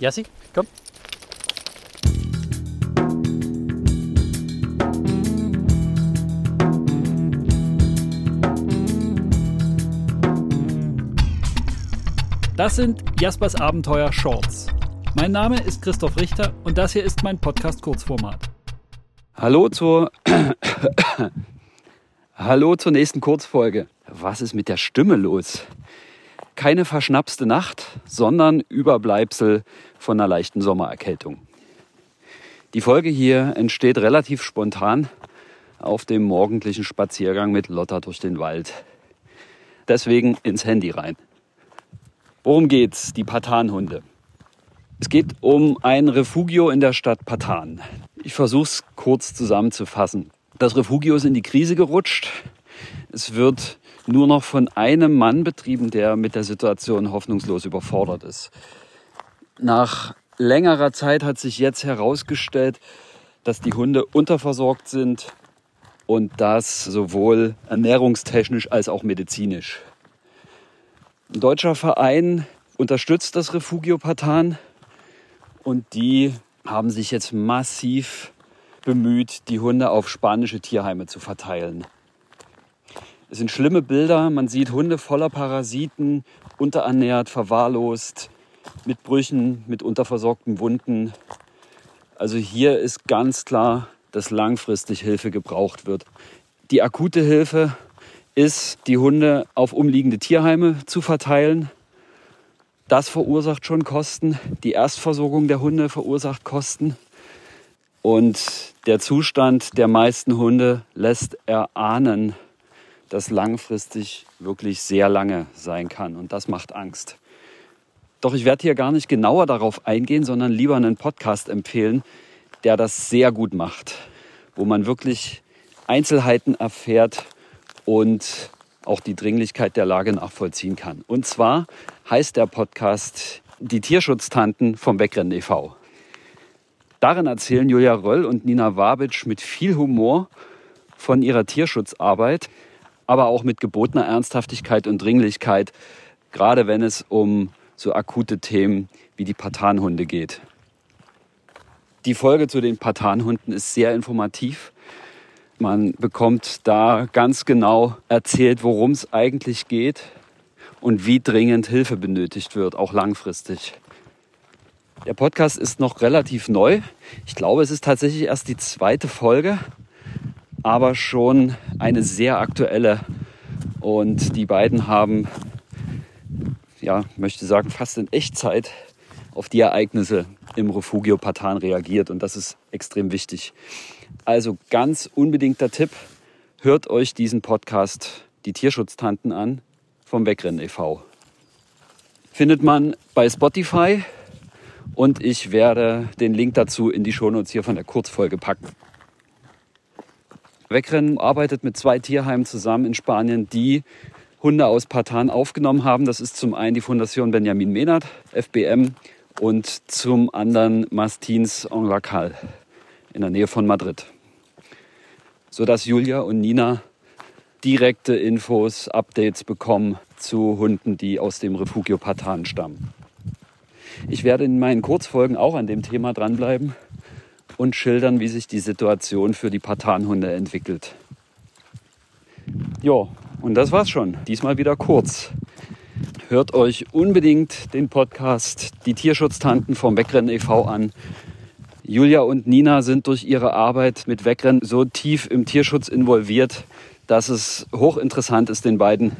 Jassi, komm. Das sind Jaspers Abenteuer Shorts. Mein Name ist Christoph Richter und das hier ist mein Podcast Kurzformat. Hallo zur Hallo zur nächsten Kurzfolge. Was ist mit der Stimme los? Keine verschnapste Nacht, sondern Überbleibsel von einer leichten Sommererkältung. Die Folge hier entsteht relativ spontan auf dem morgendlichen Spaziergang mit Lotta durch den Wald. Deswegen ins Handy rein. Worum geht's? Die Patanhunde. Es geht um ein Refugio in der Stadt Patan. Ich versuche es kurz zusammenzufassen. Das Refugio ist in die Krise gerutscht. Es wird nur noch von einem Mann betrieben, der mit der Situation hoffnungslos überfordert ist. Nach längerer Zeit hat sich jetzt herausgestellt, dass die Hunde unterversorgt sind und das sowohl ernährungstechnisch als auch medizinisch. Ein deutscher Verein unterstützt das Refugio Patan und die haben sich jetzt massiv bemüht, die Hunde auf spanische Tierheime zu verteilen. Es sind schlimme Bilder. Man sieht Hunde voller Parasiten, unterernährt, verwahrlost, mit Brüchen, mit unterversorgten Wunden. Also hier ist ganz klar, dass langfristig Hilfe gebraucht wird. Die akute Hilfe ist, die Hunde auf umliegende Tierheime zu verteilen. Das verursacht schon Kosten. Die Erstversorgung der Hunde verursacht Kosten. Und der Zustand der meisten Hunde lässt erahnen, dass langfristig wirklich sehr lange sein kann. Und das macht Angst. Doch ich werde hier gar nicht genauer darauf eingehen, sondern lieber einen Podcast empfehlen, der das sehr gut macht, wo man wirklich Einzelheiten erfährt und auch die Dringlichkeit der Lage nachvollziehen kann. Und zwar heißt der Podcast Die Tierschutztanten vom Wegrennen e.V. Darin erzählen Julia Röll und Nina Wabitsch mit viel Humor von ihrer Tierschutzarbeit, aber auch mit gebotener Ernsthaftigkeit und Dringlichkeit, gerade wenn es um so akute Themen wie die Patanhunde geht. Die Folge zu den Patanhunden ist sehr informativ man bekommt da ganz genau erzählt, worum es eigentlich geht und wie dringend Hilfe benötigt wird, auch langfristig. Der Podcast ist noch relativ neu. Ich glaube, es ist tatsächlich erst die zweite Folge, aber schon eine sehr aktuelle. Und die beiden haben, ja, möchte sagen, fast in Echtzeit auf die Ereignisse im Refugio Patan reagiert. Und das ist extrem wichtig. Also ganz unbedingter Tipp, hört euch diesen Podcast Die Tierschutztanten an vom Wegrennen e.V. Findet man bei Spotify und ich werde den Link dazu in die Shownotes hier von der Kurzfolge packen. Wegrennen arbeitet mit zwei Tierheimen zusammen in Spanien, die Hunde aus Patan aufgenommen haben. Das ist zum einen die Fundation Benjamin Menard, FBM, und zum anderen Mastins en Lacal in der Nähe von Madrid. Sodass Julia und Nina direkte Infos, Updates bekommen zu Hunden, die aus dem Refugio Patan stammen. Ich werde in meinen Kurzfolgen auch an dem Thema dranbleiben und schildern, wie sich die Situation für die Patanhunde entwickelt. Ja, und das war's schon. Diesmal wieder kurz. Hört euch unbedingt den Podcast Die Tierschutztanten vom Wegrennen e.V. an. Julia und Nina sind durch ihre Arbeit mit Wegrennen so tief im Tierschutz involviert, dass es hochinteressant ist, den beiden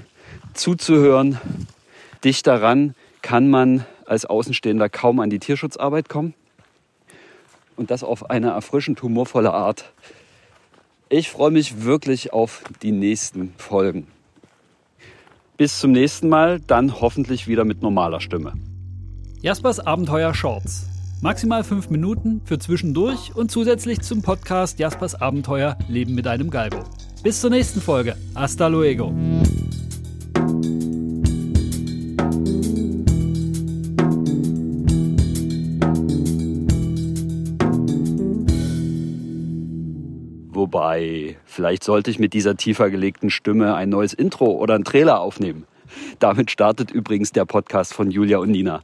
zuzuhören. Dicht daran kann man als Außenstehender kaum an die Tierschutzarbeit kommen. Und das auf eine erfrischend humorvolle Art. Ich freue mich wirklich auf die nächsten Folgen. Bis zum nächsten Mal, dann hoffentlich wieder mit normaler Stimme. Jaspers Abenteuer Shorts. Maximal fünf Minuten für zwischendurch und zusätzlich zum Podcast Jaspers Abenteuer Leben mit einem Galgo. Bis zur nächsten Folge. Hasta luego. Wobei, vielleicht sollte ich mit dieser tiefer gelegten Stimme ein neues Intro oder einen Trailer aufnehmen. Damit startet übrigens der Podcast von Julia und Nina.